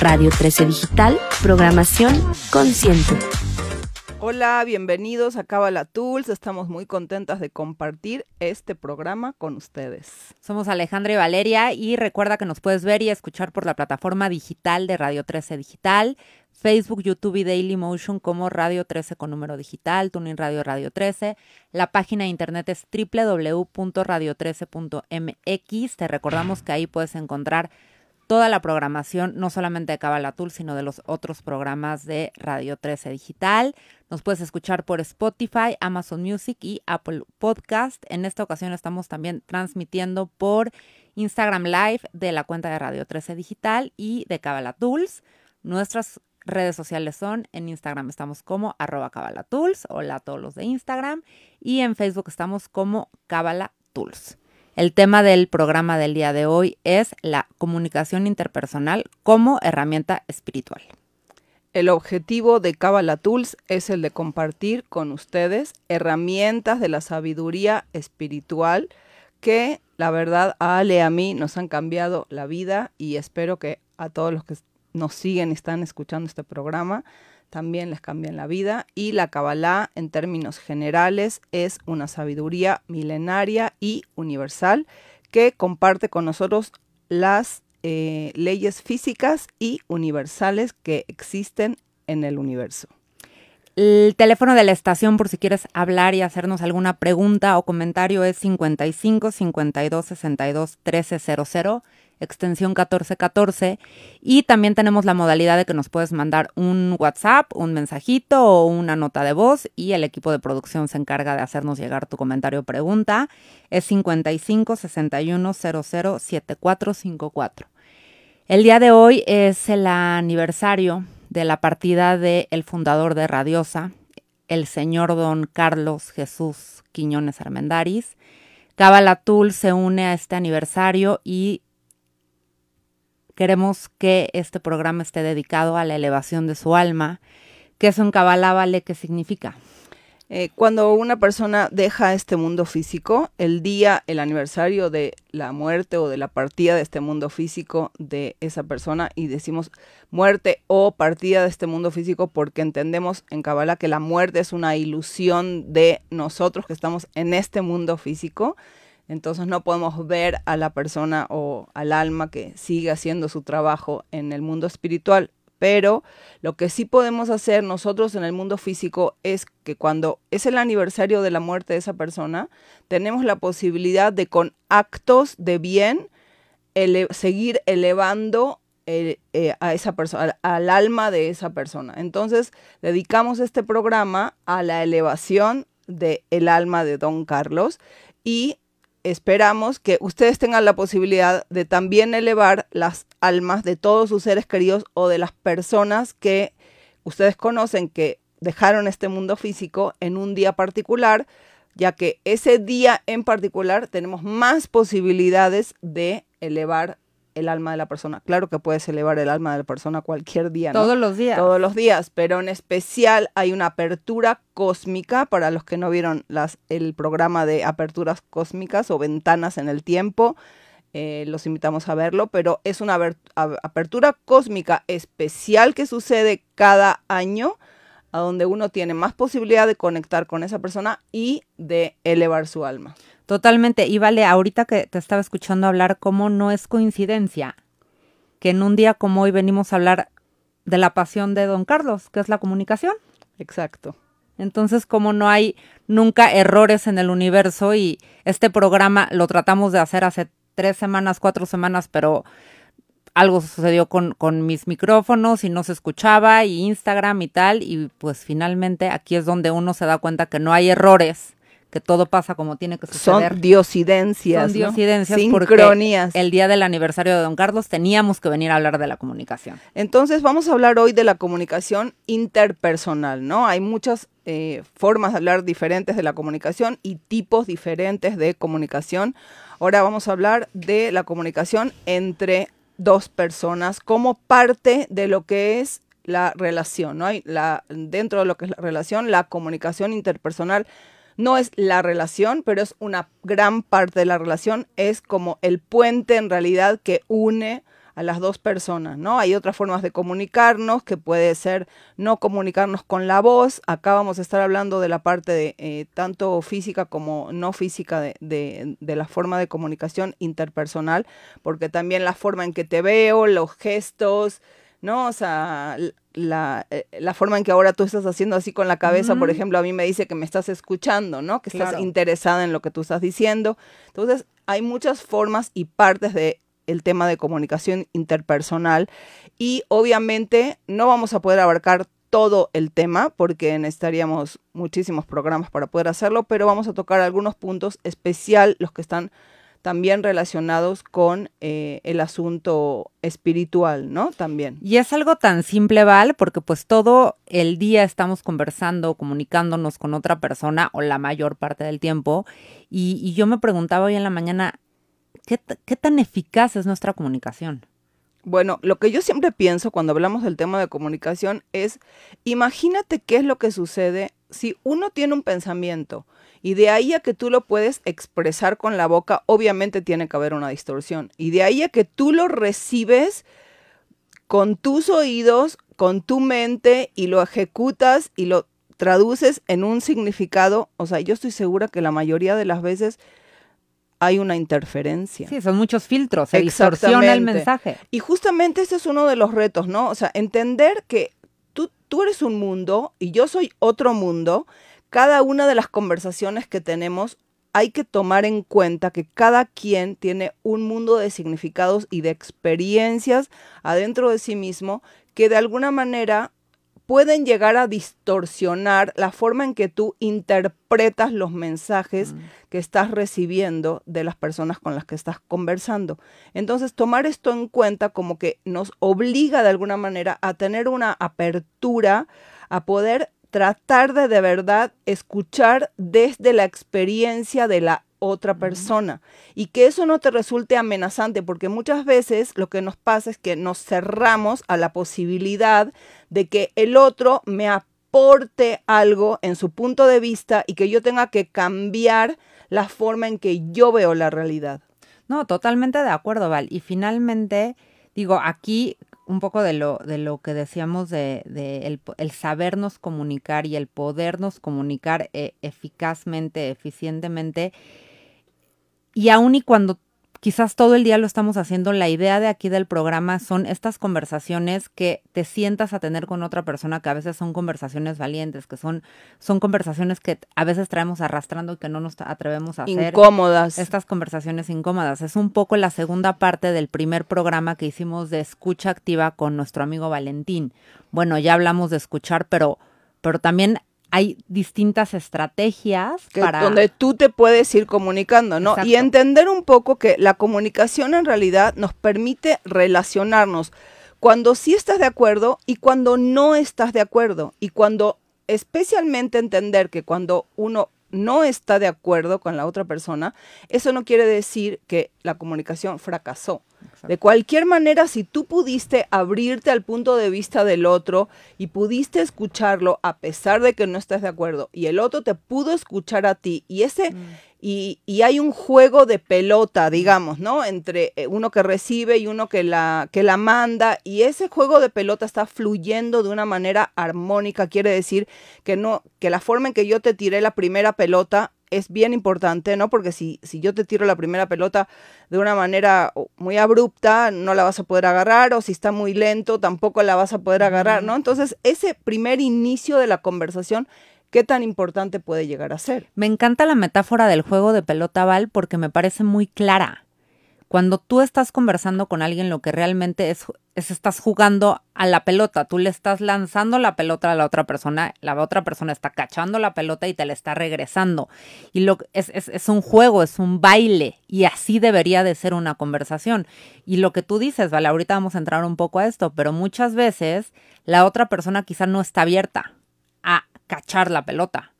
Radio 13 Digital, programación consciente. Hola, bienvenidos a Cabala Tools. Estamos muy contentas de compartir este programa con ustedes. Somos Alejandra y Valeria y recuerda que nos puedes ver y escuchar por la plataforma digital de Radio 13 Digital, Facebook, YouTube y Daily Motion como Radio 13 con número digital, Tuning Radio Radio 13. La página de internet es www.radio13.mx. Te recordamos que ahí puedes encontrar toda la programación, no solamente de Cabala Tool, sino de los otros programas de Radio 13 Digital. Nos puedes escuchar por Spotify, Amazon Music y Apple Podcast. En esta ocasión estamos también transmitiendo por Instagram Live de la cuenta de Radio 13 Digital y de Cabala Tools. Nuestras redes sociales son en Instagram estamos como arroba Cabala Tools, hola a todos los de Instagram, y en Facebook estamos como Cabala Tools. El tema del programa del día de hoy es la comunicación interpersonal como herramienta espiritual. El objetivo de Kabbalah Tools es el de compartir con ustedes herramientas de la sabiduría espiritual que la verdad a Ale y a mí nos han cambiado la vida y espero que a todos los que nos siguen y están escuchando este programa también les cambian la vida. Y la Kabbalah, en términos generales, es una sabiduría milenaria y universal que comparte con nosotros las eh, leyes físicas y universales que existen en el universo. El teléfono de la estación, por si quieres hablar y hacernos alguna pregunta o comentario, es 55 52 62 1300 extensión 1414. Y también tenemos la modalidad de que nos puedes mandar un WhatsApp, un mensajito o una nota de voz y el equipo de producción se encarga de hacernos llegar tu comentario o pregunta. Es 55 61 00 7454. El día de hoy es el aniversario de la partida del el fundador de Radiosa, el señor don Carlos Jesús Quiñones Armendaris. Cabalatul se une a este aniversario y Queremos que este programa esté dedicado a la elevación de su alma. ¿Qué es un Kabbalah Vale? ¿Qué significa? Eh, cuando una persona deja este mundo físico, el día, el aniversario de la muerte o de la partida de este mundo físico de esa persona, y decimos muerte o partida de este mundo físico porque entendemos en Kabbalah que la muerte es una ilusión de nosotros que estamos en este mundo físico, entonces no podemos ver a la persona o al alma que sigue haciendo su trabajo en el mundo espiritual. Pero lo que sí podemos hacer nosotros en el mundo físico es que cuando es el aniversario de la muerte de esa persona, tenemos la posibilidad de con actos de bien seguir elevando eh, eh, a esa persona, al, alma de esa persona. Entonces, dedicamos este programa a la elevación del el alma de Don Carlos y esperamos que ustedes tengan la posibilidad de también elevar las almas de todos sus seres queridos o de las personas que ustedes conocen que dejaron este mundo físico en un día particular, ya que ese día en particular tenemos más posibilidades de elevar el alma de la persona. Claro que puedes elevar el alma de la persona cualquier día. ¿no? Todos los días. Todos los días, pero en especial hay una apertura cósmica para los que no vieron las, el programa de aperturas cósmicas o ventanas en el tiempo. Eh, los invitamos a verlo, pero es una apertura cósmica especial que sucede cada año, a donde uno tiene más posibilidad de conectar con esa persona y de elevar su alma. Totalmente. Y vale, ahorita que te estaba escuchando hablar, cómo no es coincidencia que en un día como hoy venimos a hablar de la pasión de don Carlos, que es la comunicación. Exacto. Entonces, como no hay nunca errores en el universo y este programa lo tratamos de hacer hace tres semanas, cuatro semanas, pero algo sucedió con, con mis micrófonos y no se escuchaba y Instagram y tal, y pues finalmente aquí es donde uno se da cuenta que no hay errores que todo pasa como tiene que suceder. Son diosidencias. Son diosidencias Sincronías. el día del aniversario de Don Carlos teníamos que venir a hablar de la comunicación. Entonces vamos a hablar hoy de la comunicación interpersonal, ¿no? Hay muchas eh, formas de hablar diferentes de la comunicación y tipos diferentes de comunicación. Ahora vamos a hablar de la comunicación entre dos personas como parte de lo que es la relación, ¿no? Hay la, dentro de lo que es la relación, la comunicación interpersonal no es la relación, pero es una gran parte de la relación, es como el puente en realidad que une a las dos personas, ¿no? Hay otras formas de comunicarnos, que puede ser no comunicarnos con la voz. Acá vamos a estar hablando de la parte de eh, tanto física como no física de, de, la forma de comunicación interpersonal, porque también la forma en que te veo, los gestos, ¿no? O sea, la, eh, la, forma en que ahora tú estás haciendo así con la cabeza, por ejemplo, a mí me dice que me estás escuchando, ¿no? Que estás interesada en lo que tú estás diciendo. Entonces, hay muchas formas y partes de el tema de comunicación interpersonal y obviamente no vamos a poder abarcar todo el tema porque necesitaríamos muchísimos programas para poder hacerlo, pero vamos a tocar algunos puntos especial, los que están también relacionados con eh, el asunto espiritual, ¿no? También. Y es algo tan simple, Val, porque pues todo el día estamos conversando, comunicándonos con otra persona o la mayor parte del tiempo. Y, y yo me preguntaba hoy en la mañana, ¿Qué, tan eficaz es nuestra comunicación? Bueno, lo que yo siempre pienso cuando hablamos del tema de comunicación es, imagínate qué es lo que sucede si uno tiene un pensamiento y de ahí a que tú lo puedes expresar con la boca, obviamente tiene que haber una distorsión. Y de ahí a que tú lo recibes con tus oídos, con tu mente y lo ejecutas y lo traduces en un significado, o sea, yo estoy segura que la mayoría de las veces hay una interferencia. Sí, son muchos filtros, se distorsiona el mensaje. Y justamente ese es uno de los retos, ¿no? O sea, entender que tú, tú eres un mundo y yo soy otro mundo. Cada una de las conversaciones que tenemos hay que tomar en cuenta que cada quien tiene un mundo de significados y de experiencias adentro de sí mismo que de alguna manera pueden llegar a distorsionar la forma en que tú interpretas los mensajes mm. que estás recibiendo de las personas con las que estás conversando. Entonces, tomar esto en cuenta como que nos obliga de alguna manera a tener una apertura, a poder tratar de de verdad escuchar desde la experiencia de la otra persona y que eso no te resulte amenazante porque muchas veces lo que nos pasa es que nos cerramos a la posibilidad de que el otro me aporte algo en su punto de vista y que yo tenga que cambiar la forma en que yo veo la realidad. No, totalmente de acuerdo, Val. Y finalmente, digo, aquí un poco de lo, de lo que decíamos de, el, sabernos comunicar y el podernos comunicar eh, eficazmente, eficientemente, y aun y cuando quizás todo el día lo estamos haciendo, la idea de aquí del programa son estas conversaciones que te sientas a tener con otra persona, que a veces son conversaciones valientes, que son, son conversaciones que a veces traemos arrastrando y que no nos atrevemos a hacer. Incómodas. Estas conversaciones incómodas. Es un poco la segunda parte del primer programa que hicimos de escucha activa con nuestro amigo Valentín. Bueno, ya hablamos de escuchar, pero pero también hay distintas estrategias para... Donde tú te puedes ir comunicando, ¿no? Y entender un poco que la comunicación en realidad nos permite relacionarnos cuando sí estás de acuerdo y cuando no estás de acuerdo. Y cuando, especialmente entender que cuando uno no está de acuerdo con la otra persona, eso no quiere decir que la comunicación fracasó. De cualquier manera, si tú pudiste abrirte al punto de vista del otro y pudiste escucharlo a pesar de que no estés de acuerdo y el otro te pudo escuchar a ti y ese mm. y, y, hay un juego de pelota, digamos, ¿no? Entre eh, uno que recibe y uno que la que la manda y ese juego de pelota está fluyendo de una manera armónica, quiere decir que no que la forma en que yo te tiré la primera pelota es bien importante, ¿no? Porque si, si yo te tiro la primera pelota de una manera muy abrupta, no la vas a poder agarrar, o si está muy lento, tampoco la vas a poder agarrar, ¿no? Entonces, ese primer inicio de la conversación, ¿qué tan importante puede llegar a ser? Me encanta la metáfora del juego de pelota, Val, porque me parece muy clara. Cuando tú estás conversando con alguien, lo que realmente es, es estás jugando a la pelota. Tú le estás lanzando la pelota a la otra persona, la otra persona está cachando la pelota y te la está regresando. Y lo, es, es, es un juego, es un baile. Y así debería de ser una conversación. Y lo que tú dices, vale, ahorita vamos a entrar un poco a esto, pero muchas veces la otra persona quizá no está abierta a cachar la pelota.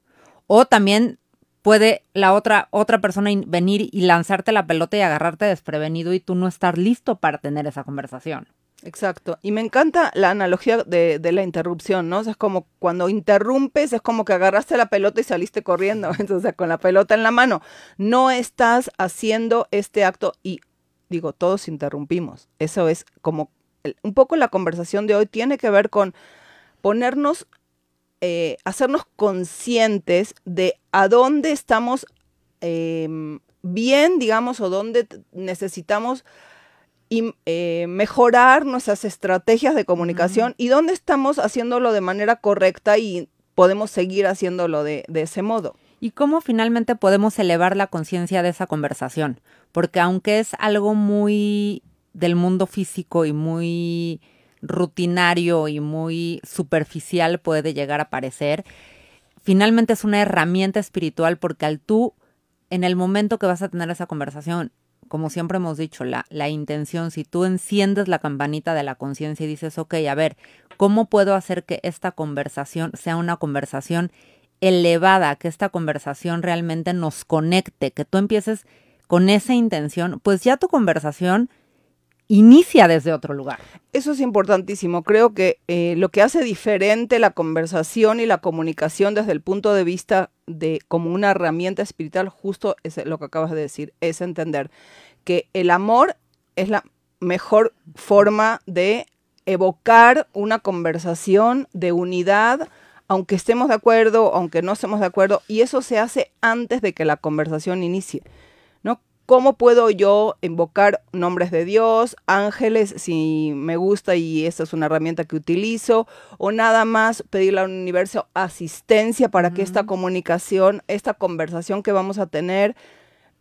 O también puede la otra, otra persona venir y lanzarte la pelota y agarrarte desprevenido y tú no estar listo para tener esa conversación. Exacto. Y me encanta la analogía de, de, la interrupción, ¿no? O sea, es como cuando interrumpes, es como que agarraste la pelota y saliste corriendo, entonces con la pelota en la mano. No estás haciendo este acto y digo, todos interrumpimos. Eso es como un poco la conversación de hoy tiene que ver con ponernos, eh, hacernos conscientes de a dónde estamos em, bien, digamos, o dónde necesitamos eh, mejorar nuestras estrategias de comunicación y dónde estamos haciéndolo de manera correcta y podemos seguir haciéndolo de, de ese modo. ¿Y cómo finalmente podemos elevar la conciencia de esa conversación? Porque aunque es algo muy del mundo físico y muy rutinario y muy superficial puede llegar a parecer, finalmente es una herramienta espiritual porque al tú, en el momento que vas a tener esa conversación, como siempre hemos dicho, la, intención, si tú enciendes la campanita de la conciencia y dices, ok, a ver, ¿cómo puedo hacer que esta conversación sea una conversación elevada, que esta conversación realmente nos conecte, que tú empieces con esa intención, pues ya tu conversación inicia desde otro lugar. Eso es importantísimo. Creo que eh, lo que hace diferente la conversación y la comunicación desde el punto de vista de como una herramienta espiritual, justo es lo que acabas de decir, es entender que el amor es la mejor forma de evocar una conversación de unidad, aunque estemos de acuerdo, aunque no estemos de acuerdo, y eso se hace antes de que la conversación inicie. ¿Cómo puedo yo invocar nombres de Dios, ángeles, si me gusta y esta es una herramienta que utilizo? O nada más pedirle al universo asistencia para que esta comunicación, esta conversación que vamos a tener,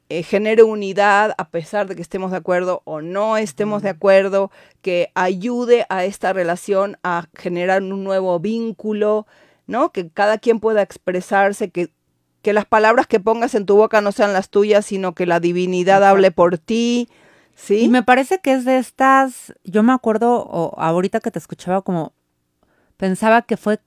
eh, genere unidad a pesar de que estemos de acuerdo o no estemos de acuerdo, que ayude a esta relación a generar un nuevo vínculo, ¿no? Que cada quien pueda expresarse, que que las palabras que pongas en tu boca no sean las tuyas, sino que la divinidad hable por ti. ¿Sí? Y me parece que es de estas, yo me acuerdo o ahorita que te escuchaba como pensaba que fue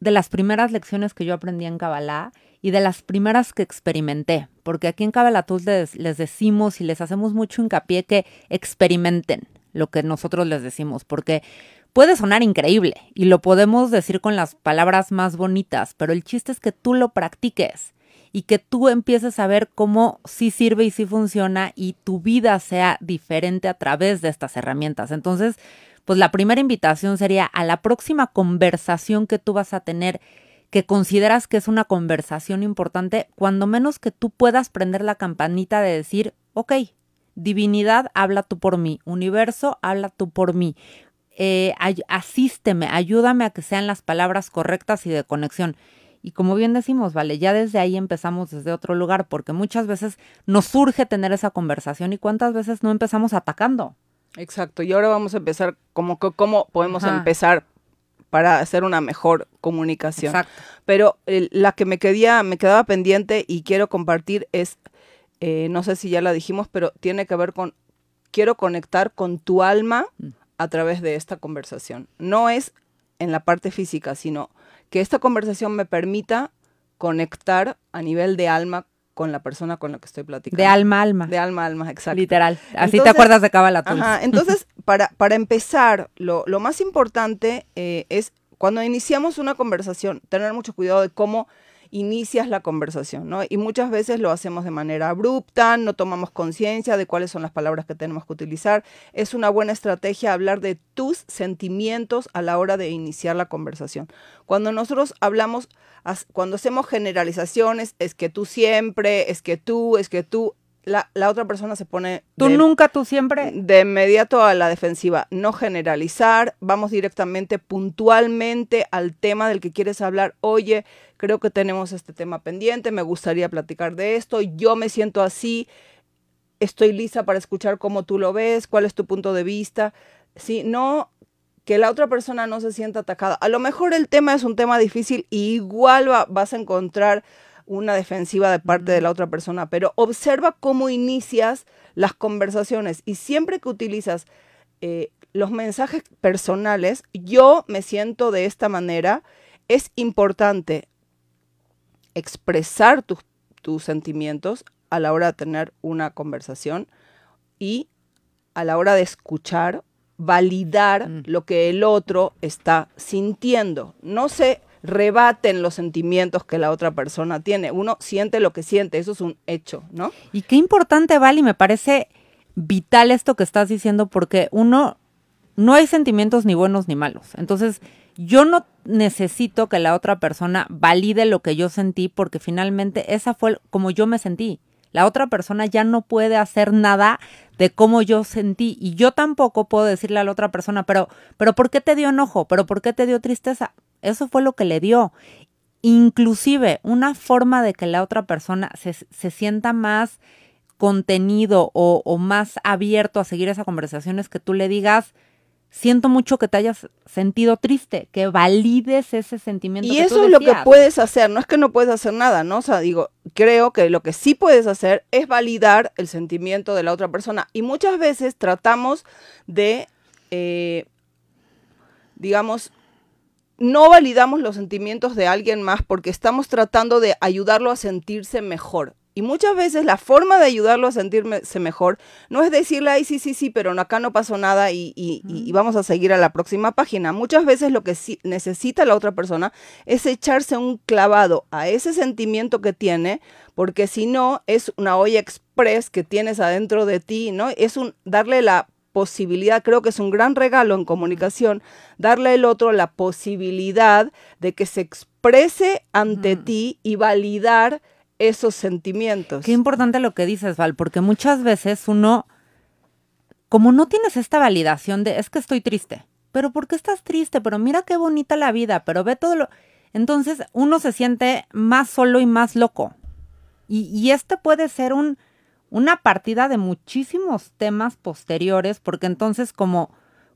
de las primeras lecciones que yo aprendí en Kabbalah y de las primeras que experimenté, porque aquí en Kabbalah les, les decimos y les hacemos mucho hincapié que experimenten lo que nosotros les decimos, porque puede sonar increíble y lo podemos decir con las palabras más bonitas, pero el chiste es que tú lo practiques y que tú empieces a ver cómo sí sirve y sí funciona y tu vida sea diferente a través de estas herramientas. Entonces, pues la primera invitación sería a la próxima conversación que tú vas a tener que consideras que es una conversación importante, cuando menos que tú puedas prender la campanita de decir, ok, divinidad, habla tú por mí, universo, habla tú por mí, eh, asísteme, ayúdame a que sean las palabras correctas y de conexión. Y como bien decimos, vale, ya desde ahí empezamos desde otro lugar, porque muchas veces nos surge tener esa conversación y cuántas veces no empezamos atacando. Exacto, y ahora vamos a empezar como cómo podemos empezar para hacer una mejor comunicación. Exacto. Pero la que me quedía, me quedaba pendiente y quiero compartir es, eh, no sé si ya la dijimos, pero tiene que ver con quiero conectar con tu alma mm. a través de esta conversación. No es en la parte física, sino que esta conversación me permita conectar a nivel de alma con la persona con la que estoy platicando. De alma a alma. De alma a alma, exacto. Literal. Así te acuerdas de Kabbalah Ajá, entonces, para, para empezar, lo, lo más importante eh, es cuando iniciamos una conversación, tener mucho cuidado de cómo inicias la conversación, ¿no? Y muchas veces lo hacemos de manera abrupta, no tomamos conciencia de cuáles son las palabras que tenemos que utilizar. Es una buena estrategia hablar de tus sentimientos a la hora de iniciar la conversación. Cuando nosotros hablamos, cuando hacemos generalizaciones, es que tú siempre, es que tú, es que tú, la, otra persona se pone... Tú nunca, tú siempre. De inmediato a la defensiva. No generalizar, vamos directamente, puntualmente al tema del que quieres hablar. Oye, creo que tenemos este tema pendiente, me gustaría platicar de esto, yo me siento así, estoy lista para escuchar cómo tú lo ves, cuál es tu punto de vista. Si no que la otra persona no se sienta atacada. A lo mejor el tema es un tema difícil y igual vas a encontrar una defensiva de parte de la otra persona, pero observa cómo inicias las conversaciones y siempre que utilizas eh, los mensajes personales, yo me siento de esta manera, es importante expresar tus, tus sentimientos a la hora de tener una conversación y a la hora de escuchar, validar mm. lo que el otro está sintiendo. No se rebaten los sentimientos que la otra persona tiene. Uno siente lo que siente, eso es un hecho, ¿no? Y qué importante, Vali, me parece vital esto que estás diciendo porque uno, no hay sentimientos ni buenos ni malos. Entonces, yo no necesito que la otra persona valide lo que yo sentí porque finalmente esa fue como yo me sentí. La otra persona ya no puede hacer nada de cómo yo sentí y yo tampoco puedo decirle a la otra persona, pero, pero ¿por qué te dio enojo? ¿Pero por qué te dio tristeza? Eso fue lo que le dio. Inclusive una forma de que la otra persona se, se sienta más contenido o, o, más abierto a seguir esa conversación es que tú le digas, siento mucho que te hayas sentido triste, que valides ese sentimiento. Y eso es lo que puedes hacer, no es que no puedes hacer nada, ¿no? O sea, digo, creo que lo que sí puedes hacer es validar el sentimiento de la otra persona. Y muchas veces tratamos de, eh, digamos, no validamos los sentimientos de alguien más porque estamos tratando de ayudarlo a sentirse mejor. Y muchas veces la forma de ayudarlo a sentirse mejor no es decirle, ay, sí, sí, sí, pero acá no pasó nada y, y, vamos a seguir a la próxima página. Muchas veces lo que sí necesita la otra persona es echarse un clavado a ese sentimiento que tiene, porque si no, es una olla express que tienes adentro de ti, ¿no? Es un darle la posibilidad, creo que es un gran regalo en comunicación, darle al otro la posibilidad de que se exprese ante ti y validar esos sentimientos. Qué importante lo que dices, Val, porque muchas veces uno, como no tienes esta validación de, es que estoy triste, pero ¿por qué estás triste? Pero mira qué bonita la vida, pero ve todo lo... Entonces uno se siente más solo y más loco. Y, y este puede ser un, una partida de muchísimos temas posteriores, porque entonces como,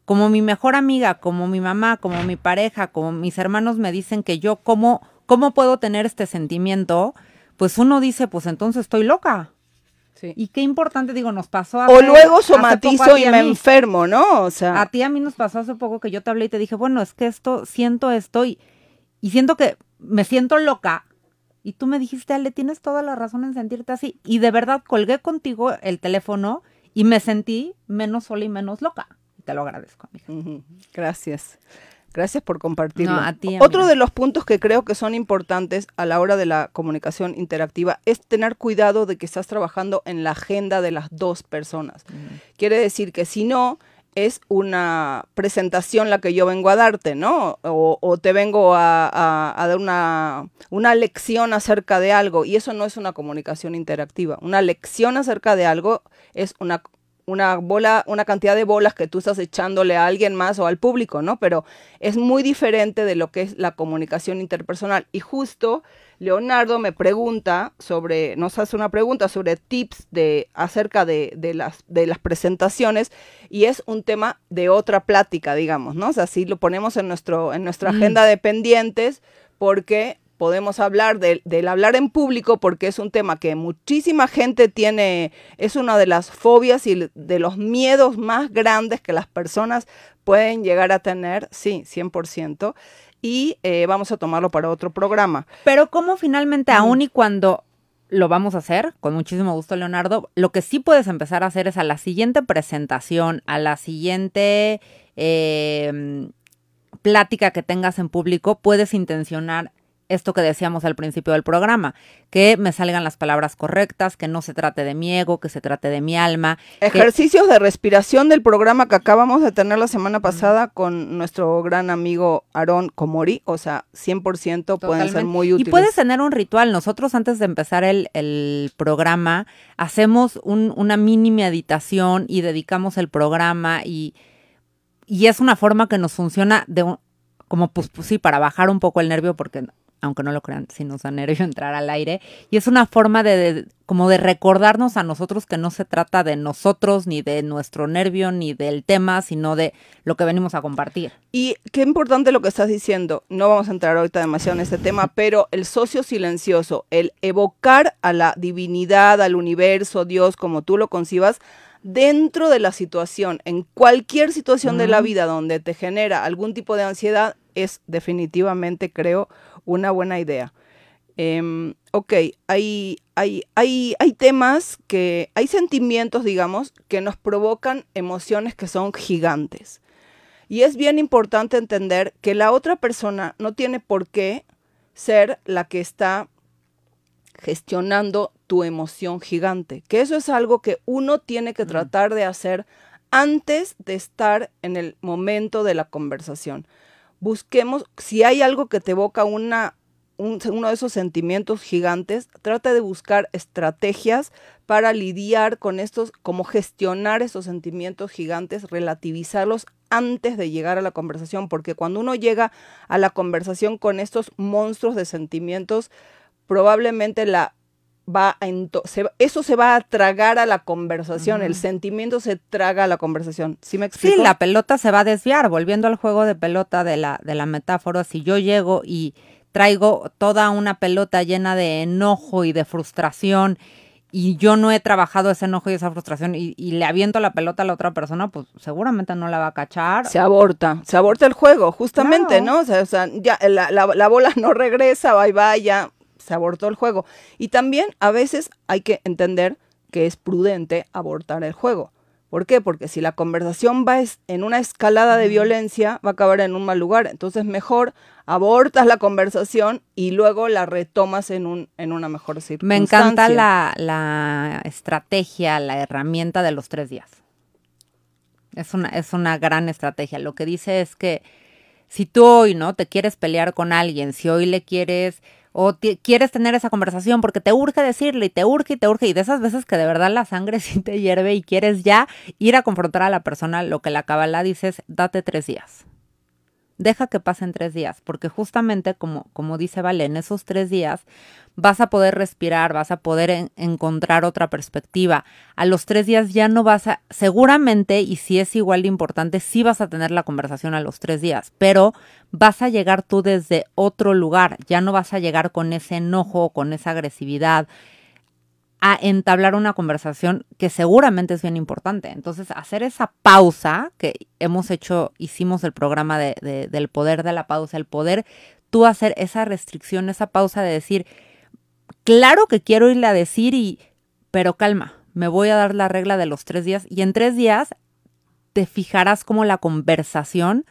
como mi mejor amiga, como mi mamá, como mi pareja, como mis hermanos me dicen que yo, ¿cómo, cómo puedo tener este sentimiento? pues uno dice, pues entonces estoy loca. Sí. Y qué importante, digo, nos pasó a O luego somatizo y me enfermo, ¿no? O sea. A ti a mí nos pasó hace poco que yo te hablé y te dije, bueno, es que esto, siento esto y, siento que me siento loca. Y tú me dijiste, Ale, tienes toda la razón en sentirte así. Y de verdad colgué contigo el teléfono y me sentí menos sola y menos loca. Te lo agradezco, amiga. Gracias. Gracias por compartirlo. Otro de los puntos que creo que son importantes a la hora de la comunicación interactiva es tener cuidado de que estás trabajando en la agenda de las dos personas. Quiere decir que si no, es una presentación la que yo vengo a darte, ¿no? O, te vengo a, a dar una, una, lección acerca de algo y eso no es una comunicación interactiva. Una lección acerca de algo es una una bola, una cantidad de bolas que tú estás echándole a alguien más o al público, ¿no? Pero es muy diferente de lo que es la comunicación interpersonal. Y justo Leonardo me pregunta sobre, nos hace una pregunta sobre tips de acerca de, las, de las presentaciones y es un tema de otra plática, digamos, ¿no? O sea, si lo ponemos en, nuestro, en nuestra mm. agenda de pendientes porque podemos hablar del hablar en público porque es un tema que muchísima gente tiene, es una de las fobias y de los miedos más grandes que las personas pueden llegar a tener, sí, 100%, y eh, vamos a tomarlo para otro programa. Pero como finalmente, aún y cuando lo vamos a hacer, con muchísimo gusto, Leonardo, lo que sí puedes empezar a hacer es a la siguiente presentación, a la siguiente... Eh, plática que tengas en público, puedes intencionar esto que decíamos al principio del programa, que me salgan las palabras correctas, que no se trate de mi ego, que se trate de mi alma. Ejercicios de respiración del programa que acabamos de tener la semana pasada con nuestro gran amigo Aarón Komori, o sea, 100% pueden ser muy útiles. Y puedes tener un ritual. Nosotros antes de empezar el, el programa hacemos un, una mini meditación y dedicamos el programa y, y es una forma que nos funciona de como pues, pues sí, para bajar un poco el nervio porque aunque no lo crean, si nos da nervio entrar al aire. Y es una forma de, como de recordarnos a nosotros que no se trata de nosotros, ni de nuestro nervio, ni del tema, sino de lo que venimos a compartir. Y qué importante lo que estás diciendo. No vamos a entrar ahorita demasiado en este tema, pero el socio silencioso, el evocar a la divinidad, al universo, Dios, como tú lo concibas, dentro de la situación, en cualquier situación de la vida donde te genera algún tipo de ansiedad, es definitivamente, creo, una buena idea. Em, ok, hay, hay, hay, hay temas que, hay sentimientos, digamos, que nos provocan emociones que son gigantes. Y es bien importante entender que la otra persona no tiene por qué ser la que está gestionando tu emoción gigante, que eso es algo que uno tiene que tratar de hacer antes de estar en el momento de la conversación. Busquemos, si hay algo que te evoca una, uno de esos sentimientos gigantes, trata de buscar estrategias para lidiar con estos, como gestionar esos sentimientos gigantes, relativizarlos antes de llegar a la conversación, porque cuando uno llega a la conversación con estos monstruos de sentimientos, probablemente la va a eso se va a tragar a la conversación, el sentimiento se traga a la conversación. ¿Sí me explico? Sí, la pelota se va a desviar, volviendo al juego de pelota de la, de la metáfora, si yo llego y traigo toda una pelota llena de enojo y de frustración y yo no he trabajado ese enojo y esa frustración y, le aviento la pelota a la otra persona, pues seguramente no la va a cachar. Se aborta, se aborta el juego, justamente, ¿no? O sea, ya la, la, la, bola no regresa, bye bye, ya se abortó el juego. Y también a veces hay que entender que es prudente abortar el juego. ¿Por qué? Porque si la conversación va en una escalada de violencia, va a acabar en un mal lugar. Entonces mejor abortas la conversación y luego la retomas en, un, en una mejor circunstancia. Me encanta la, la estrategia, la herramienta de los tres días. Es una, es una gran estrategia. Lo que dice es que si tú hoy no te quieres pelear con alguien, si hoy le quieres o quieres tener esa conversación porque te urge decirle y te urge y te urge y de esas veces que de verdad la sangre sí te hierve y quieres ya ir a confrontar a la persona, lo que la cabala dice es date tres días deja que pasen tres días, porque justamente como, como dice Vale, en esos tres días vas a poder respirar, vas a poder encontrar otra perspectiva. A los tres días ya no vas a, seguramente, y si es igual de importante, sí vas a tener la conversación a los tres días, pero vas a llegar tú desde otro lugar, ya no vas a llegar con ese enojo, con esa agresividad, a entablar una conversación que seguramente es bien importante. Entonces, hacer esa pausa que hemos hecho, hicimos el programa de, del poder de la pausa, el poder tú hacer esa restricción, esa pausa de decir, claro que quiero irle a decir y, pero calma, me voy a dar la regla de los tres días y en tres días te fijarás como la conversación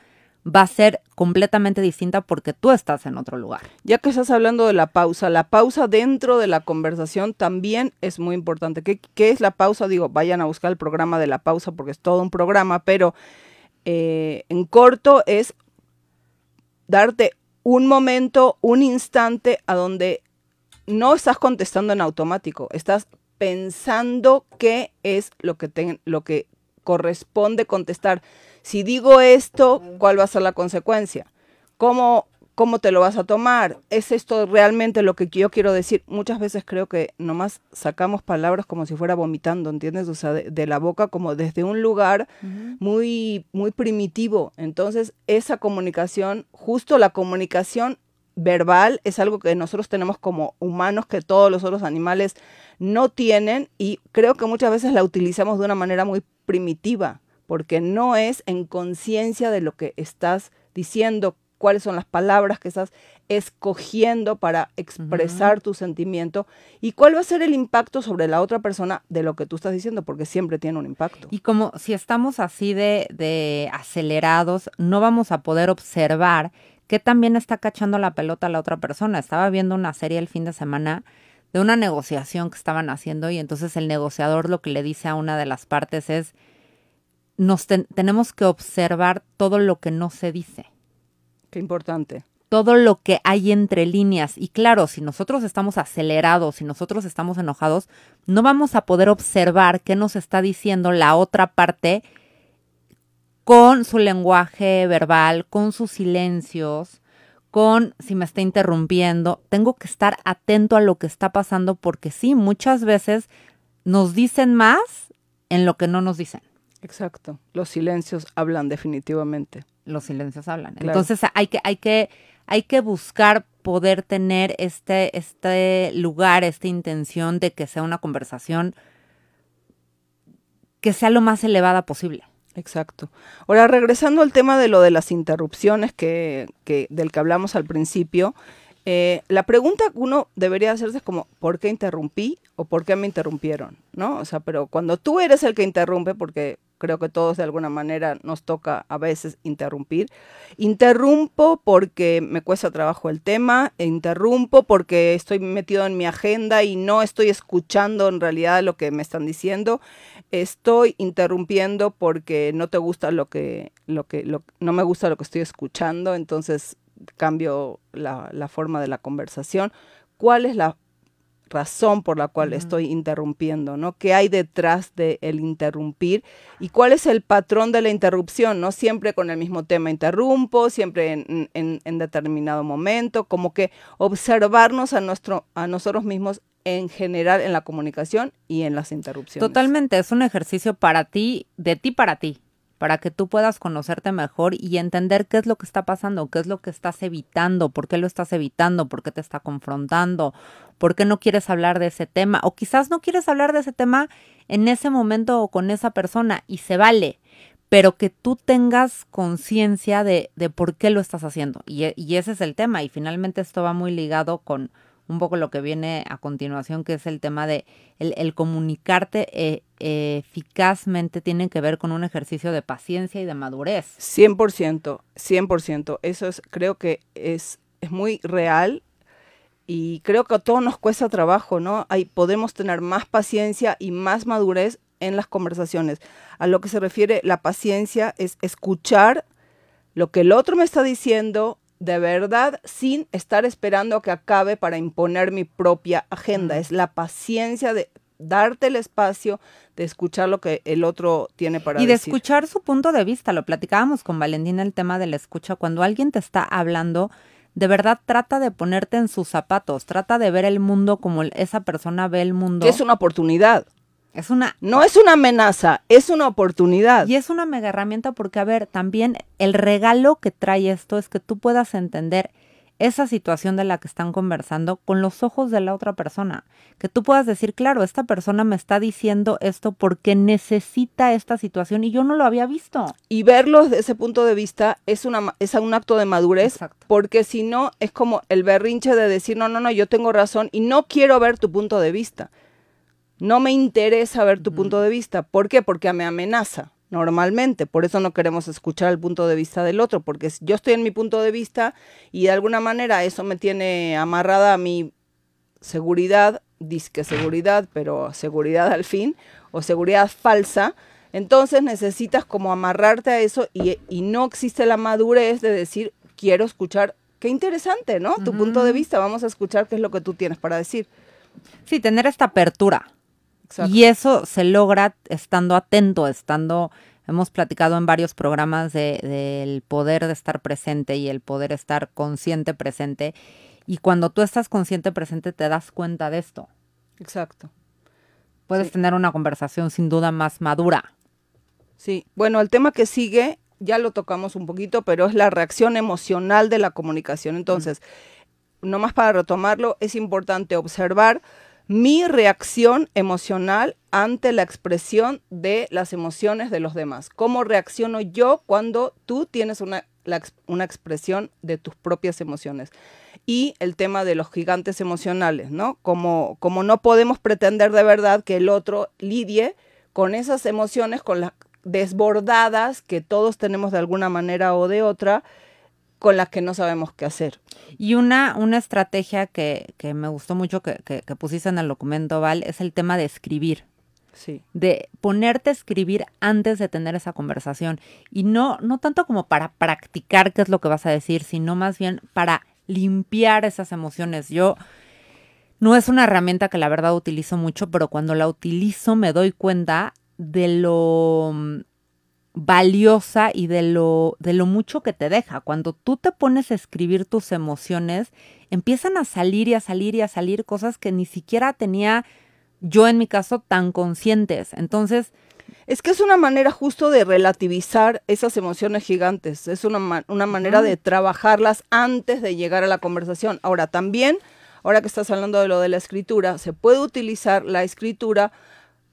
va a ser completamente distinta porque tú estás en otro lugar. Ya que estás hablando de la pausa, la pausa dentro de la conversación también es muy importante. ¿Qué, es la pausa? Digo, vayan a buscar el programa de la pausa porque es todo un programa, pero eh, en corto es darte un momento, un instante a donde no estás contestando en automático, estás pensando qué es lo que, lo que corresponde contestar si digo esto, ¿cuál va a ser la consecuencia? ¿Cómo, ¿Cómo te lo vas a tomar? ¿Es esto realmente lo que yo quiero decir? Muchas veces creo que nomás sacamos palabras como si fuera vomitando, ¿entiendes? O sea, de, la boca como desde un lugar muy, muy primitivo. Entonces, esa comunicación, justo la comunicación verbal es algo que nosotros tenemos como humanos que todos los otros animales no tienen y creo que muchas veces la utilizamos de una manera muy primitiva porque no es en conciencia de lo que estás diciendo, cuáles son las palabras que estás escogiendo para expresar tu sentimiento y cuál va a ser el impacto sobre la otra persona de lo que tú estás diciendo, porque siempre tiene un impacto. Y como si estamos así de, de acelerados, no vamos a poder observar que también está cachando la pelota a la otra persona. Estaba viendo una serie el fin de semana de una negociación que estaban haciendo y entonces el negociador lo que le dice a una de las partes es, nos tenemos que observar todo lo que no se dice. Qué importante. Todo lo que hay entre líneas. Y claro, si nosotros estamos acelerados, si nosotros estamos enojados, no vamos a poder observar qué nos está diciendo la otra parte con su lenguaje verbal, con sus silencios, con si me está interrumpiendo. Tengo que estar atento a lo que está pasando porque sí, muchas veces nos dicen más en lo que no nos dicen. Exacto. Los silencios hablan definitivamente. Los silencios hablan. Entonces hay que, hay que, hay que buscar poder tener este, este lugar, esta intención de que sea una conversación que sea lo más elevada posible. Exacto. Ahora, regresando al tema de lo de las interrupciones que, que del que hablamos al principio, eh, la pregunta que uno debería hacerse es como, ¿por qué interrumpí o por qué me interrumpieron? ¿No? O sea, pero cuando tú eres el que interrumpe, porque creo que todos de alguna manera nos toca a veces interrumpir. Interrumpo porque me cuesta trabajo el tema, e interrumpo porque estoy metido en mi agenda y no estoy escuchando en realidad lo que me están diciendo. Estoy interrumpiendo porque no te gusta lo que, no me gusta lo que estoy escuchando, entonces cambio la, la forma de la conversación. ¿Cuál es la razón por la cual estoy interrumpiendo, ¿no? ¿Qué hay detrás del el interrumpir? ¿Y cuál es el patrón de la interrupción? No siempre con el mismo tema interrumpo, siempre en, en, determinado momento, como que observarnos a, nuestro, a nosotros mismos en general en la comunicación y en las interrupciones. Totalmente, es un ejercicio para ti, de ti para ti para que tú puedas conocerte mejor y entender qué es lo que está pasando, qué es lo que estás evitando, por qué lo estás evitando, por qué te está confrontando, por qué no quieres hablar de ese tema o quizás no quieres hablar de ese tema en ese momento o con esa persona y se vale, pero que tú tengas conciencia de, de, por qué lo estás haciendo. Y, y ese es el tema y finalmente esto va muy ligado con un poco lo que viene a continuación, que es el tema de el, comunicarte eh, eficazmente tiene que ver con un ejercicio de paciencia y de madurez. 100%, 100%. Eso es, creo que es, es muy real y creo que a todos nos cuesta trabajo, ¿no? Hay, podemos tener más paciencia y más madurez en las conversaciones. A lo que se refiere la paciencia es escuchar lo que el otro me está diciendo, de verdad sin estar esperando que acabe para imponer mi propia agenda. Es la paciencia de darte el espacio de escuchar lo que el otro tiene para decir. Y de escuchar su punto de vista. Lo platicábamos con Valentina el tema de la escucha. Cuando alguien te está hablando, de verdad trata de ponerte en sus zapatos, trata de ver el mundo como esa persona ve el mundo. Que es una oportunidad. Es una... No es una amenaza, es una oportunidad. Y es una mega herramienta porque, a ver, también el regalo que trae esto es que tú puedas entender esa situación de la que están conversando con los ojos de la otra persona. Que tú puedas decir, claro, esta persona me está diciendo esto porque necesita esta situación y yo no lo había visto. Y verlo desde ese punto de vista es, una, es un acto de madurez, porque si no es como el berrinche de decir, no, no, no, yo tengo razón y no quiero ver tu punto de vista. No me interesa ver tu punto de vista. ¿Por qué? Porque me amenaza normalmente. Por eso no queremos escuchar el punto de vista del otro, porque yo estoy en mi punto de vista y de alguna manera eso me tiene amarrada a mi seguridad, disque seguridad, pero seguridad al fin, o seguridad falsa. Entonces necesitas como amarrarte a eso y, y no existe la madurez de decir, quiero escuchar, qué interesante, ¿no? Tu punto de vista, vamos a escuchar qué es lo que tú tienes para decir. Sí, tener esta apertura y eso se logra estando atento, estando, hemos platicado en varios programas del poder de estar presente y el poder estar consciente presente. Y cuando tú estás consciente presente te das cuenta de esto. Exacto. Puedes tener una conversación sin duda más madura. Sí, bueno, el tema que sigue ya lo tocamos un poquito, pero es la reacción emocional de la comunicación. Entonces, nomás para retomarlo, es importante observar mi reacción emocional ante la expresión de las emociones de los demás. ¿Cómo reacciono yo cuando tú tienes una, una expresión de tus propias emociones? Y el tema de los gigantes emocionales, ¿no? Como, como no podemos pretender de verdad que el otro lidie con esas emociones, con las desbordadas que todos tenemos de alguna manera o de otra, con las que no sabemos qué hacer. Y una, una estrategia que, que me gustó mucho que, que, pusiste en el documento, Val, es el tema de escribir. Sí. De ponerte a escribir antes de tener esa conversación. Y no, no tanto como para practicar qué es lo que vas a decir, sino más bien para limpiar esas emociones. Yo no es una herramienta que la verdad utilizo mucho, pero cuando la utilizo me doy cuenta de lo valiosa y de lo, de lo mucho que te deja. Cuando tú te pones a escribir tus emociones, empiezan a salir y a salir y a salir cosas que ni siquiera tenía yo en mi caso tan conscientes. Entonces... Es que es una manera justo de relativizar esas emociones gigantes, es una, una manera de trabajarlas antes de llegar a la conversación. Ahora, también, ahora que estás hablando de lo de la escritura, se puede utilizar la escritura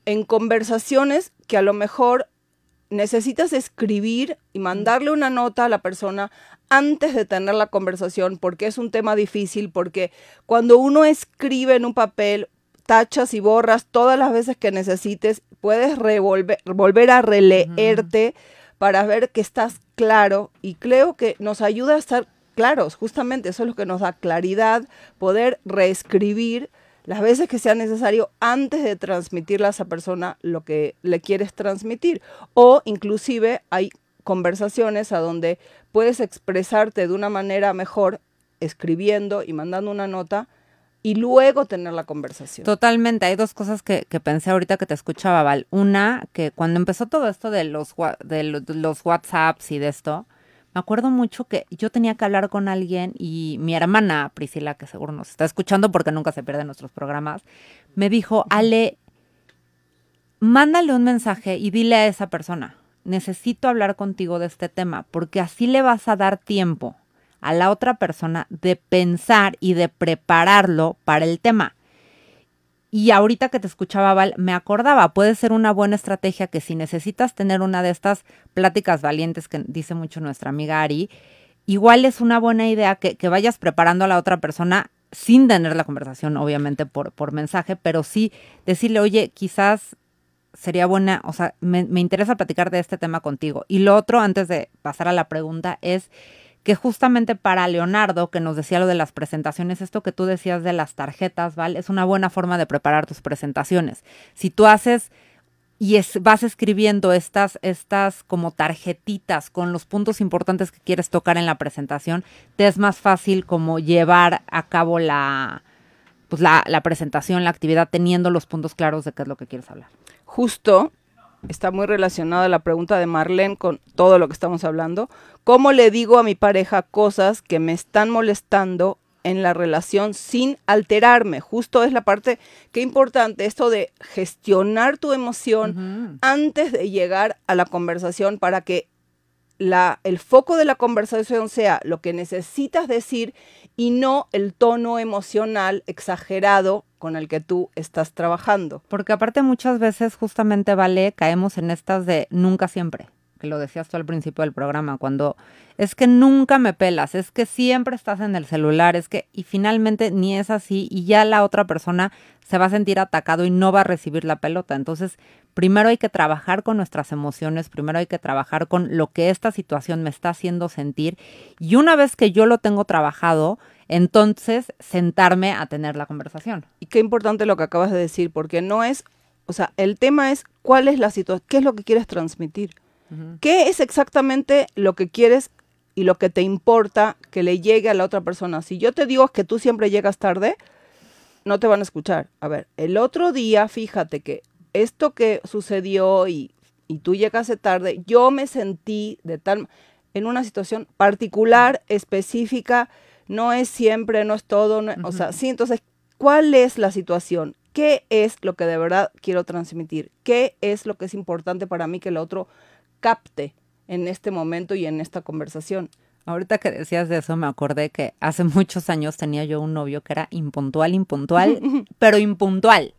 en conversaciones que a lo mejor necesitas escribir y mandarle una nota a la persona antes de tener la conversación porque es un tema difícil, porque cuando uno escribe en un papel tachas y borras todas las veces que necesites, puedes revolver, volver a releerte para ver que estás claro y creo que nos ayuda a estar claros, justamente eso es lo que nos da claridad, poder reescribir las veces que sea necesario antes de transmitirle a esa persona lo que le quieres transmitir. O inclusive hay conversaciones a donde puedes expresarte de una manera mejor escribiendo y mandando una nota y luego tener la conversación. Totalmente. Hay dos cosas que, pensé ahorita que te escuchaba, Val. Una, que cuando empezó todo esto de los, de los WhatsApps y de esto, me acuerdo mucho que yo tenía que hablar con alguien y mi hermana Priscila, que seguro nos está escuchando porque nunca se pierde nuestros programas, me dijo, Ale, mándale un mensaje y dile a esa persona, necesito hablar contigo de este tema, porque así le vas a dar tiempo a la otra persona de pensar y de prepararlo para el tema. Y ahorita que te escuchaba, Val, me acordaba, puede ser una buena estrategia que si necesitas tener una de estas pláticas valientes que dice mucho nuestra amiga Ari, igual es una buena idea que, vayas preparando a la otra persona sin tener la conversación, obviamente, por, por mensaje, pero sí decirle, oye, quizás sería buena, o sea, me, me interesa platicar de este tema contigo. Y lo otro, antes de pasar a la pregunta, es que justamente para Leonardo, que nos decía lo de las presentaciones, esto que tú decías de las tarjetas, ¿vale? Es una buena forma de preparar tus presentaciones. Si tú haces y vas escribiendo estas, estas como tarjetitas con los puntos importantes que quieres tocar en la presentación, te es más fácil como llevar a cabo la, pues la, la presentación, la actividad, teniendo los puntos claros de qué es lo que quieres hablar. Justo está muy relacionada la pregunta de Marlene con todo lo que estamos hablando. ¿Cómo le digo a mi pareja cosas que me están molestando en la relación sin alterarme? Justo es la parte que importante, esto de gestionar tu emoción antes de llegar a la conversación para que la, el foco de la conversación sea lo que necesitas decir y no el tono emocional exagerado con el que tú estás trabajando. Porque aparte muchas veces justamente, vale, caemos en estas de nunca siempre, que lo decías tú al principio del programa, cuando es que nunca me pelas, es que siempre estás en el celular, es que, y finalmente ni es así, y ya la otra persona se va a sentir atacado y no va a recibir la pelota. Entonces, primero hay que trabajar con nuestras emociones, primero hay que trabajar con lo que esta situación me está haciendo sentir, y una vez que yo lo tengo trabajado, entonces sentarme a tener la conversación. Y qué importante lo que acabas de decir, porque no es, o sea, el tema es cuál es la situación, qué es lo que quieres transmitir, qué es exactamente lo que quieres y lo que te importa que le llegue a la otra persona. Si yo te digo que tú siempre llegas tarde, no te van a escuchar. A ver, el otro día, fíjate que esto que sucedió y, y tú llegaste tarde, yo me sentí de tal, en una situación particular, específica, no es siempre, no es todo, o sea, sí, entonces, ¿cuál es la situación? ¿Qué es lo que de verdad quiero transmitir? ¿Qué es lo que es importante para mí que el otro capte en este momento y en esta conversación? Ahorita que decías de eso, me acordé que hace muchos años tenía yo un novio que era impuntual, impuntual, pero impuntual.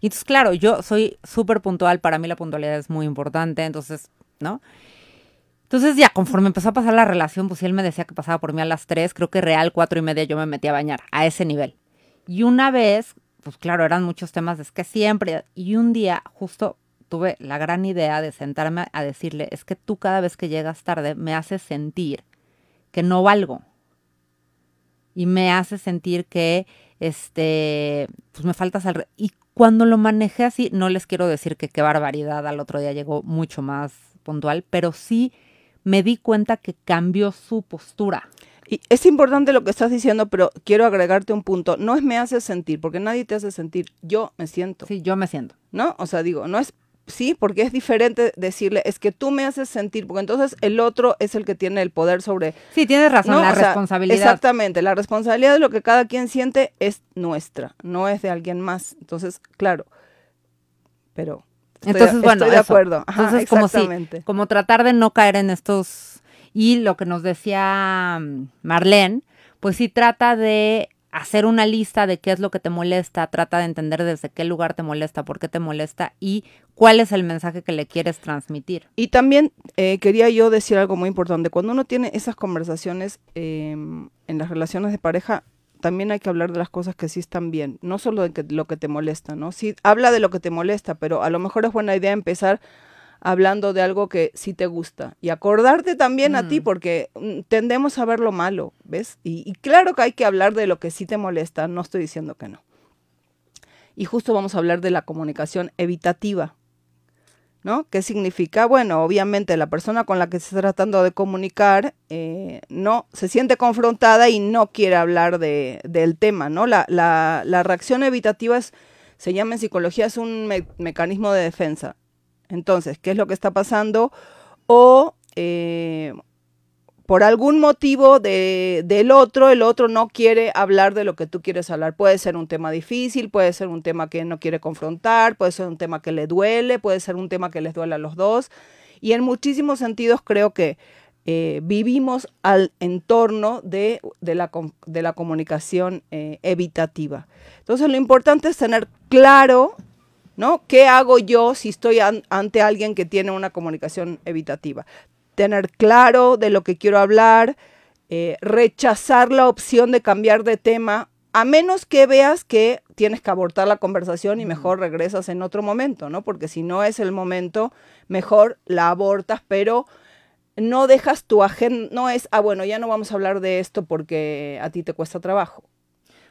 Y entonces, claro, yo soy súper puntual, para mí la puntualidad es muy importante, entonces, ¿no? Entonces ya conforme empezó a pasar la relación, pues él me decía que pasaba por mí a las 3, creo que real cuatro y media yo me metí a bañar, a ese nivel. Y una vez, pues claro, eran muchos temas, es que siempre, y un día justo tuve la gran idea de sentarme a decirle, es que tú cada vez que llegas tarde me haces sentir que no valgo. Y me hace sentir que, este, pues me faltas al... Y cuando lo manejé así, no les quiero decir que qué barbaridad, al otro día llegó mucho más puntual, pero sí me di cuenta que cambió su postura. Y es importante lo que estás diciendo, pero quiero agregarte un punto. No es me hace sentir, porque nadie te hace sentir. Yo me siento. Sí, yo me siento. ¿No? O sea, digo, no es sí, porque es diferente decirle, es que tú me haces sentir, porque entonces el otro es el que tiene el poder sobre... Sí, tienes razón, la responsabilidad. exactamente, la responsabilidad de lo que cada quien siente es nuestra, no es de alguien más. Entonces, claro, pero entonces, bueno, estoy de acuerdo. Entonces, como si, como tratar de no caer en estos. Y lo que nos decía mm, Marlene, pues sí trata de hacer una lista de qué es lo que te molesta, trata de entender desde qué lugar te molesta, por qué te molesta y cuál es el mensaje que le quieres transmitir. Y también eh, quería yo decir algo muy importante. Cuando uno tiene esas conversaciones em, en las relaciones de pareja, también hay que hablar de las cosas que sí están bien, no solo de lo que te molesta, ¿no? Sí, habla de lo que te molesta, pero a lo mejor es buena idea empezar hablando de algo que sí te gusta y acordarte también a ti, mm. porque mm, tendemos a ver lo malo, ¿ves? Y, y claro que hay que hablar de lo que sí te molesta, no estoy diciendo que no. Y justo vamos a hablar de la comunicación evitativa, ¿no? ¿Qué significa? Bueno, obviamente la persona con la que se está tratando de comunicar eh, no se siente confrontada y no quiere hablar de, del tema, ¿no? La, la, la, reacción evitativa es, se llama en psicología, es un mecanismo de defensa. Entonces, ¿qué es lo que está pasando? O eh, por algún motivo de, del otro, el otro no quiere hablar de lo que tú quieres hablar. Puede ser un tema difícil, puede ser un tema que no quiere confrontar, puede ser un tema que le duele, puede ser un tema que les duele a los dos. Y en muchísimos sentidos creo que eh, vivimos al entorno de, de, la, de la, comunicación eh, evitativa. Entonces lo importante es tener claro ¿no? ¿Qué hago yo si estoy ante alguien que tiene una comunicación evitativa? Tener claro de lo que quiero hablar, eh, rechazar la opción de cambiar de tema, a menos que veas que tienes que abortar la conversación y mejor regresas en otro momento, ¿no? Porque si no es el momento, mejor la abortas, pero no dejas tu agenda, no es, ah, bueno, ya no vamos a hablar de esto porque a ti te cuesta trabajo.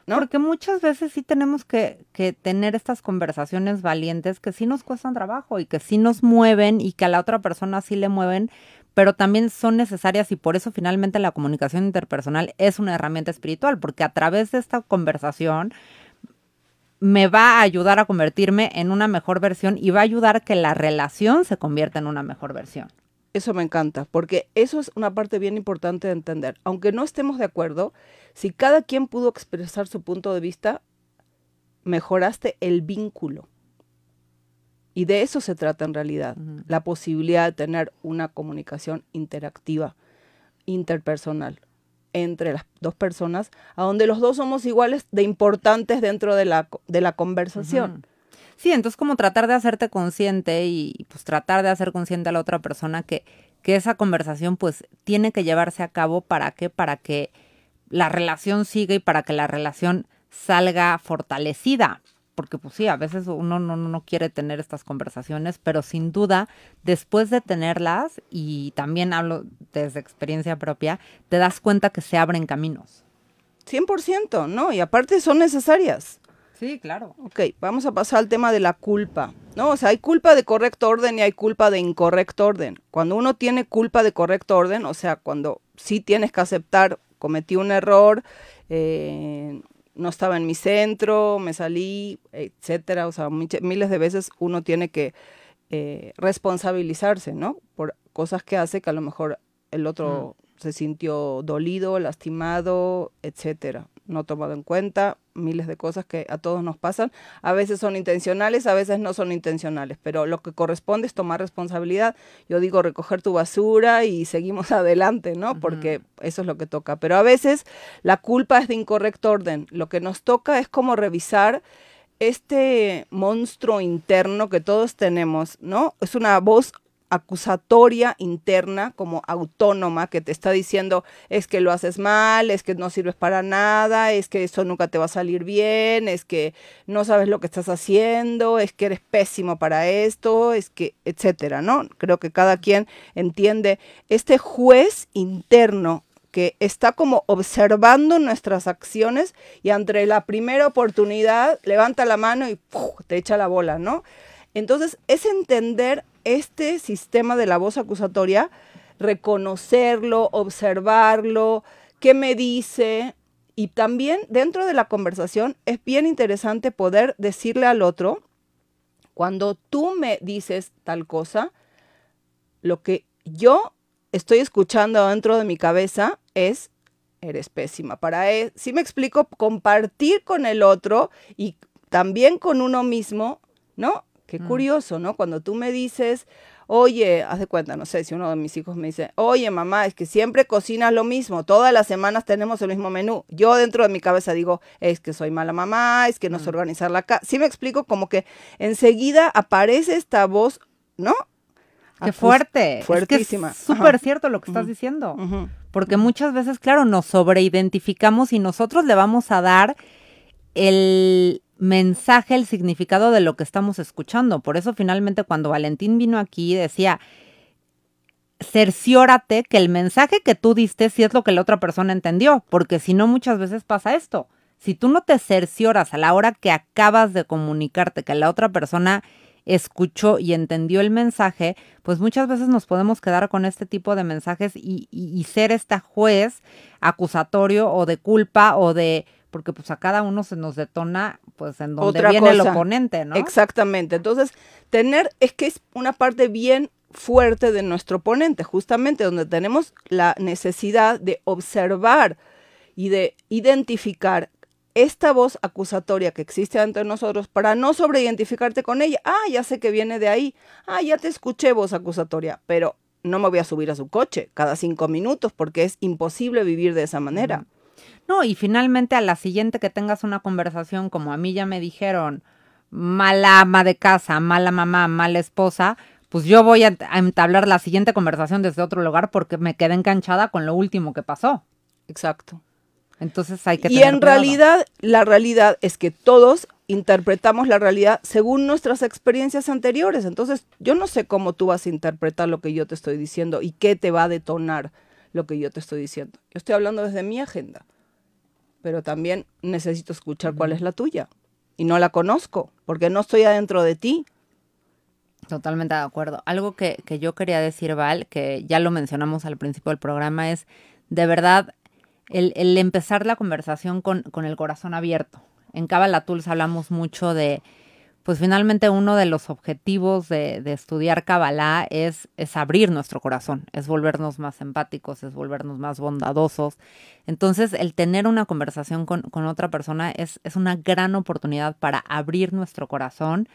¿No? Porque muchas veces sí tenemos que, que, tener estas conversaciones valientes que sí nos cuestan trabajo y que sí nos mueven y que a la otra persona sí le mueven, pero también son necesarias y por eso finalmente la comunicación interpersonal es una herramienta espiritual, porque a través de esta conversación me va a ayudar a convertirme en una mejor versión y va a ayudar que la relación se convierta en una mejor versión. Eso me encanta, porque eso es una parte bien importante de entender. Aunque no estemos de acuerdo, si cada quien pudo expresar su punto de vista, mejoraste el vínculo. Y de eso se trata en realidad, la posibilidad de tener una comunicación interactiva, interpersonal, entre las dos personas, a donde los dos somos iguales de importantes dentro de la, de la conversación. Sí, entonces como tratar de hacerte consciente y pues tratar de hacer consciente a la otra persona que, que esa conversación pues tiene que llevarse a cabo para que, para que la relación siga y para que la relación salga fortalecida porque pues sí, a veces uno no, no, quiere tener estas conversaciones, pero sin duda, después de tenerlas, y también hablo desde experiencia propia, te das cuenta que se abren caminos. 100%, ¿no? Y aparte son necesarias. Sí, claro. Ok, vamos a pasar al tema de la culpa, ¿no? O sea, hay culpa de correcto orden y hay culpa de incorrecto orden. Cuando uno tiene culpa de correcto orden, o sea, cuando sí tienes que aceptar, cometí un error, eh, no estaba en mi centro, me salí, etcétera. O sea, miles de veces uno tiene que eh, responsabilizarse, ¿no? Por cosas que hace que a lo mejor el otro mm. se sintió dolido, lastimado, etcétera no tomado en cuenta, miles de cosas que a todos nos pasan. A veces son intencionales, a veces no son intencionales, pero lo que corresponde es tomar responsabilidad. Yo digo recoger tu basura y seguimos adelante, ¿no? Porque eso es lo que toca. Pero a veces la culpa es de incorrecto orden. Lo que nos toca es como revisar este monstruo interno que todos tenemos, ¿no? Es una voz acusatoria interna como autónoma que te está diciendo es que lo haces mal, es que no sirves para nada, es que eso nunca te va a salir bien, es que no sabes lo que estás haciendo, es que eres pésimo para esto, es que, etcétera, ¿no? Creo que cada quien entiende este juez interno que está como observando nuestras acciones y ante la primera oportunidad levanta la mano y te echa la bola, ¿no? Entonces, es entender este sistema de la voz acusatoria, reconocerlo, observarlo, qué me dice. Y también dentro de la conversación es bien interesante poder decirle al otro, cuando tú me dices tal cosa, lo que yo estoy escuchando dentro de mi cabeza es, eres pésima para eso. Si me explico, compartir con el otro y también con uno mismo, ¿no? Qué mm. curioso, ¿no? Cuando tú me dices, oye, haz de cuenta, no sé, si uno de mis hijos me dice, oye, mamá, es que siempre cocinas lo mismo, todas las semanas tenemos el mismo menú. Yo dentro de mi cabeza digo, es que soy mala mamá, es que no sé mm. organizar la casa. Sí me explico, como que enseguida aparece esta voz, ¿no? Qué fuerte. Fuertísima. Es súper cierto lo que estás diciendo. Porque muchas veces, claro, nos sobreidentificamos y nosotros le vamos a dar el mensaje, el significado de lo que estamos escuchando. Por eso finalmente cuando Valentín vino aquí decía, cerciórate que el mensaje que tú diste sí es lo que la otra persona entendió, porque si no muchas veces pasa esto. Si tú no te cercioras a la hora que acabas de comunicarte que la otra persona escuchó y entendió el mensaje, pues muchas veces nos podemos quedar con este tipo de mensajes y, y, ser esta juez acusatorio o de culpa o de porque pues a cada uno se nos detona pues en donde viene el oponente, ¿no? Exactamente. Entonces, tener es que es una parte bien fuerte de nuestro oponente, justamente donde tenemos la necesidad de observar y de identificar esta voz acusatoria que existe ante nosotros para no sobreidentificarte con ella. Ah, ya sé que viene de ahí. Ah, ya te escuché voz acusatoria, pero no me voy a subir a su coche cada cinco minutos porque es imposible vivir de esa manera. No, y finalmente a la siguiente que tengas una conversación, como a mí ya me dijeron, mala ama de casa, mala mamá, mala esposa, pues yo voy a, entablar la siguiente conversación desde otro lugar porque me quedé enganchada con lo último que pasó. Exacto. Entonces hay que... Y en realidad, la realidad es que todos interpretamos la realidad según nuestras experiencias anteriores. Entonces, yo no sé cómo tú vas a interpretar lo que yo te estoy diciendo y qué te va a detonar lo que yo te estoy diciendo. Yo estoy hablando desde mi agenda, pero también necesito escuchar cuál es la tuya. Y no la conozco, porque no estoy adentro de ti. Totalmente de acuerdo. Algo que, que yo quería decir, Val, que ya lo mencionamos al principio del programa, es de verdad el, empezar la conversación con, con, el corazón abierto. En Tools hablamos mucho de, pues finalmente uno de los objetivos de, de estudiar Kabbalah es, es, abrir nuestro corazón, es volvernos más empáticos, es volvernos más bondadosos. Entonces, el tener una conversación con, con otra persona es, es una gran oportunidad para abrir nuestro corazón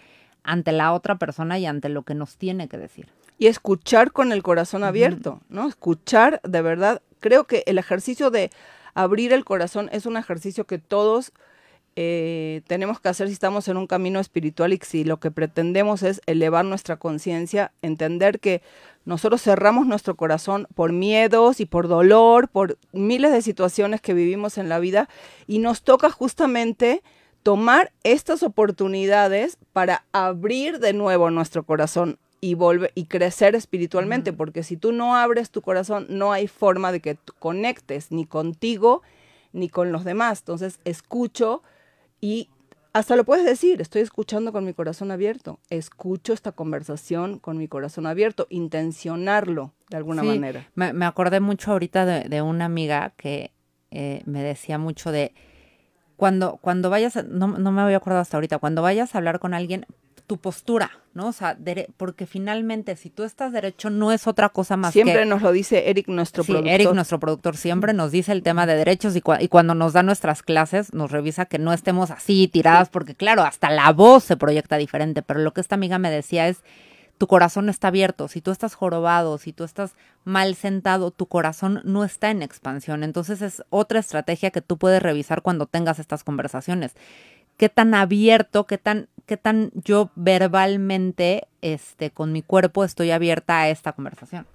ante la otra persona y ante lo que nos tiene que decir. Y escuchar con el corazón abierto, ¿no? Escuchar de verdad creo que el ejercicio de abrir el corazón es un ejercicio que todos eh, tenemos que hacer si estamos en un camino espiritual y si lo que pretendemos es elevar nuestra conciencia, entender que nosotros cerramos nuestro corazón por miedos y por dolor, por miles de situaciones que vivimos en la vida y nos toca justamente tomar estas oportunidades para abrir de nuevo nuestro corazón y, volver, y crecer espiritualmente, porque si tú no abres tu corazón, no hay forma de que conectes ni contigo ni con los demás. Entonces, escucho y hasta lo puedes decir, estoy escuchando con mi corazón abierto, escucho esta conversación con mi corazón abierto, intencionarlo de alguna manera. Me, me, acordé mucho ahorita de, una amiga que eh, me decía mucho de cuando, cuando vayas, no, no me había acordado hasta ahorita, cuando vayas a hablar con alguien, tu postura, ¿no? O sea, porque finalmente si tú estás derecho no es otra cosa más siempre nos lo dice Eric, nuestro sí, productor. Eric, nuestro productor, siempre nos dice el tema de derechos y, y, cuando nos da nuestras clases nos revisa que no estemos así tiradas, porque claro, hasta la voz se proyecta diferente, pero lo que esta amiga me decía es, tu corazón está abierto, si tú estás jorobado, si tú estás mal sentado, tu corazón no está en expansión. Entonces es otra estrategia que tú puedes revisar cuando tengas estas conversaciones qué tan abierto, qué tan, qué tan yo verbalmente, este, con mi cuerpo estoy abierta a esta conversación.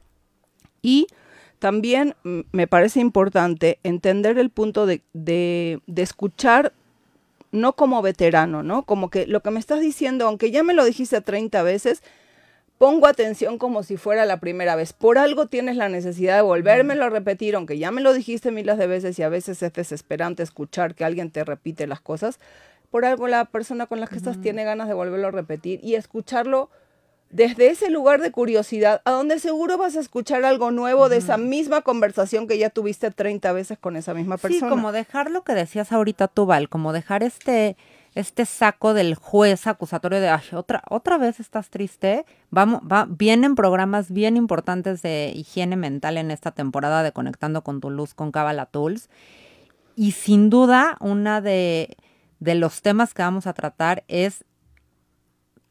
Y también me parece importante entender el punto de, de, de, escuchar, no como veterano, ¿no? Como que lo que me estás diciendo, aunque ya me lo dijiste 30 veces, pongo atención como si fuera la primera vez. Por algo tienes la necesidad de volvérmelo a repetir, aunque ya me lo dijiste miles de veces y a veces es desesperante escuchar que alguien te repite las cosas por algo la persona con la que estás tiene ganas de volverlo a repetir y escucharlo desde ese lugar de curiosidad, a donde seguro vas a escuchar algo nuevo de esa misma conversación que ya tuviste 30 veces con esa misma persona. Sí, como dejar lo que decías ahorita tú, Val, como dejar este, este saco del juez acusatorio de, Ay, otra, otra vez estás triste. Vamos, va, vienen programas bien importantes de higiene mental en esta temporada de Conectando con tu Luz con Cabala Tools. Y sin duda, una de de los temas que vamos a tratar es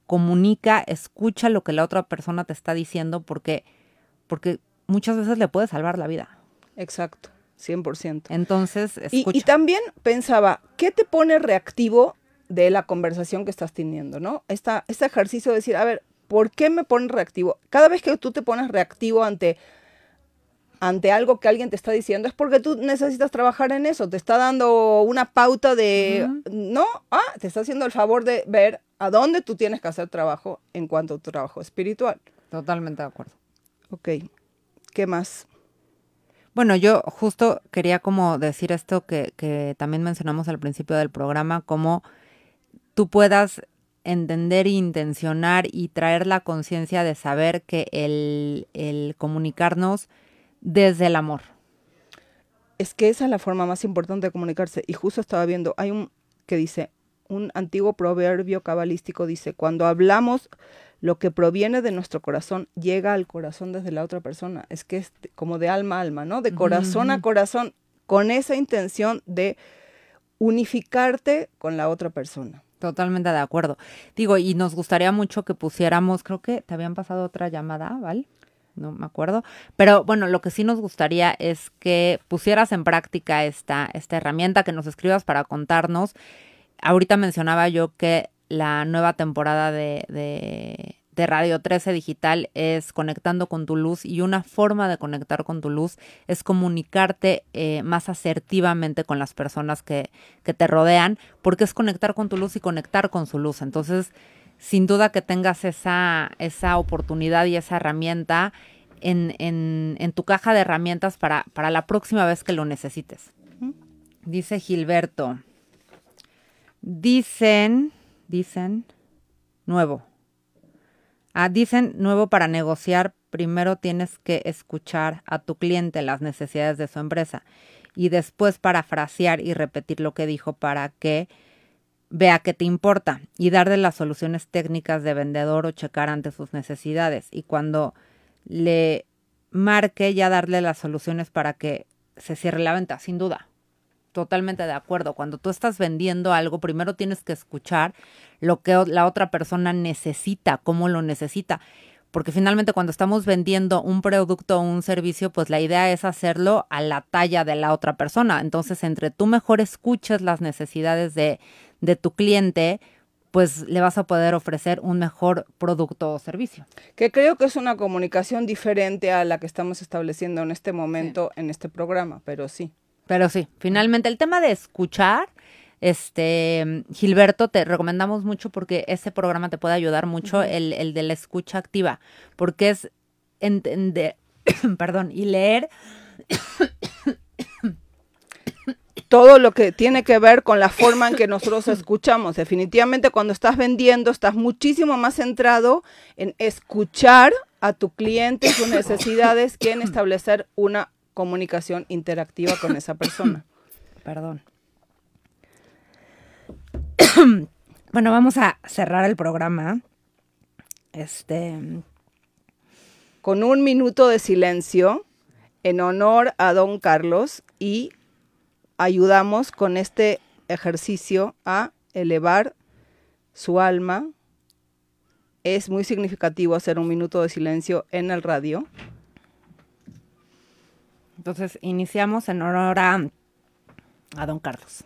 comunica, escucha lo que la otra persona te está diciendo porque, porque muchas veces le puede salvar la vida. Exacto, 100%. Entonces, escucha. Y, también pensaba, ¿qué te pone reactivo de la conversación que estás teniendo, no? Esta, este ejercicio de decir, a ver, ¿por qué me pone reactivo? Cada vez que tú te pones reactivo ante ante algo que alguien te está diciendo, es porque tú necesitas trabajar en eso, te está dando una pauta de, no, ah, te está haciendo el favor de ver a dónde tú tienes que hacer trabajo en cuanto a tu trabajo espiritual. Totalmente de acuerdo. Ok, ¿qué más? Bueno, yo justo quería como decir esto que, que también mencionamos al principio del programa, como tú puedas entender e intencionar y traer la conciencia de saber que el, el comunicarnos desde el amor. Es que esa es la forma más importante de comunicarse. Y justo estaba viendo, hay un que dice, un antiguo proverbio cabalístico dice, cuando hablamos lo que proviene de nuestro corazón llega al corazón desde la otra persona. Es que es como de alma a alma, ¿no? De corazón a corazón, con esa intención de unificarte con la otra persona. Totalmente de acuerdo. Digo, y nos gustaría mucho que pusiéramos, creo que te habían pasado otra llamada, ¿vale? No me acuerdo. Pero bueno, lo que sí nos gustaría es que pusieras en práctica esta, esta herramienta, que nos escribas para contarnos. Ahorita mencionaba yo que la nueva temporada de, de, de Radio 13 Digital es conectando con tu luz y una forma de conectar con tu luz es comunicarte eh, más asertivamente con las personas que, que te rodean, porque es conectar con tu luz y conectar con su luz. Entonces, sin duda que tengas esa, esa oportunidad y esa herramienta en, en, en tu caja de herramientas para, para la próxima vez que lo necesites. Dice Gilberto. Dicen, dicen, nuevo. Ah, dicen nuevo para negociar, primero tienes que escuchar a tu cliente las necesidades de su empresa y después parafrasear y repetir lo que dijo para que vea que te importa y darle las soluciones técnicas de vendedor o checar ante sus necesidades. Y cuando le marque ya darle las soluciones para que se cierre la venta, sin duda. Totalmente de acuerdo. Cuando tú estás vendiendo algo, primero tienes que escuchar lo que la otra persona necesita, cómo lo necesita. Porque finalmente cuando estamos vendiendo un producto o un servicio, pues la idea es hacerlo a la talla de la otra persona. Entonces, entre tú mejor escuches las necesidades de, de tu cliente, pues le vas a poder ofrecer un mejor producto o servicio. Que creo que es una comunicación diferente a la que estamos estableciendo en este momento sí. en este programa, pero sí. Pero sí, finalmente el tema de escuchar, este, Gilberto, te recomendamos mucho porque ese programa te puede ayudar mucho, el, el de la escucha activa, porque es entender, perdón, y leer todo lo que tiene que ver con la forma en que nosotros escuchamos. Definitivamente cuando estás vendiendo estás muchísimo más centrado en escuchar a tu cliente sus necesidades que en establecer una comunicación interactiva con esa persona. Perdón. bueno, vamos a cerrar el programa. Este. Con un minuto de silencio en honor a don Carlos y ayudamos con este ejercicio a elevar su alma. Es muy significativo hacer un minuto de silencio en el radio. Entonces, iniciamos en honor a, a don Carlos.